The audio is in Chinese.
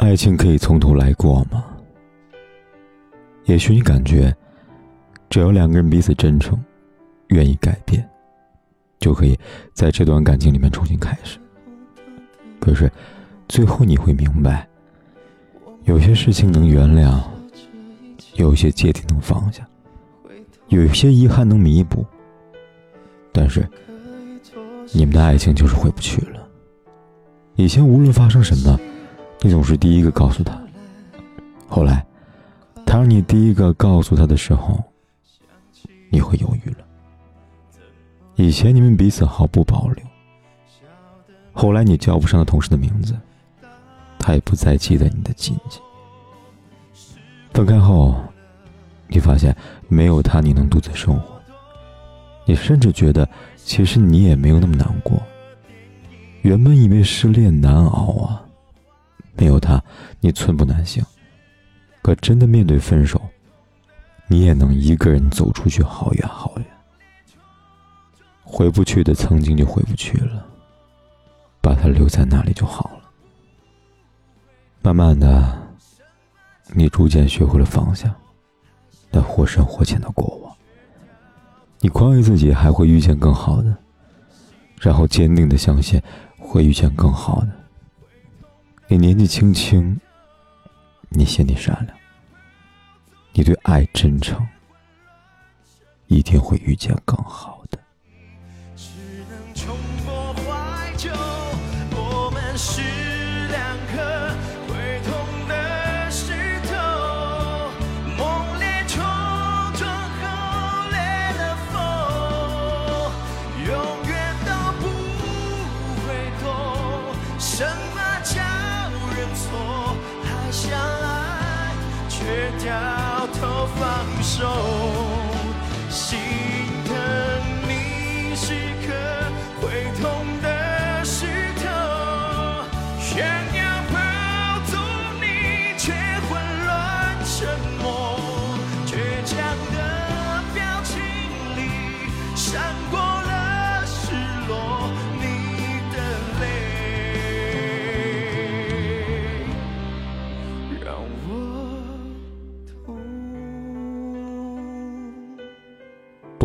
爱情可以从头来过吗？也许你感觉，只要两个人彼此真诚，愿意改变，就可以在这段感情里面重新开始。可是，最后你会明白，有些事情能原谅，有些芥蒂能放下，有些遗憾能弥补，但是，你们的爱情就是回不去了。以前无论发生什么。你总是第一个告诉他，后来，他让你第一个告诉他的时候，你会犹豫了。以前你们彼此毫不保留，后来你叫不上同事的名字，他也不再记得你的亲戚。分开后，你发现没有他你能独自生活，你甚至觉得其实你也没有那么难过。原本以为失恋难熬啊。没有他，你寸步难行。可真的面对分手，你也能一个人走出去好远好远。回不去的曾经就回不去了，把它留在那里就好了。慢慢的，你逐渐学会了放下那或深或浅的过往。你宽慰自己还会遇见更好的，然后坚定的相信会遇见更好的。你年纪轻轻，你心地善良，你对爱真诚，一定会遇见更好相爱却掉头放手。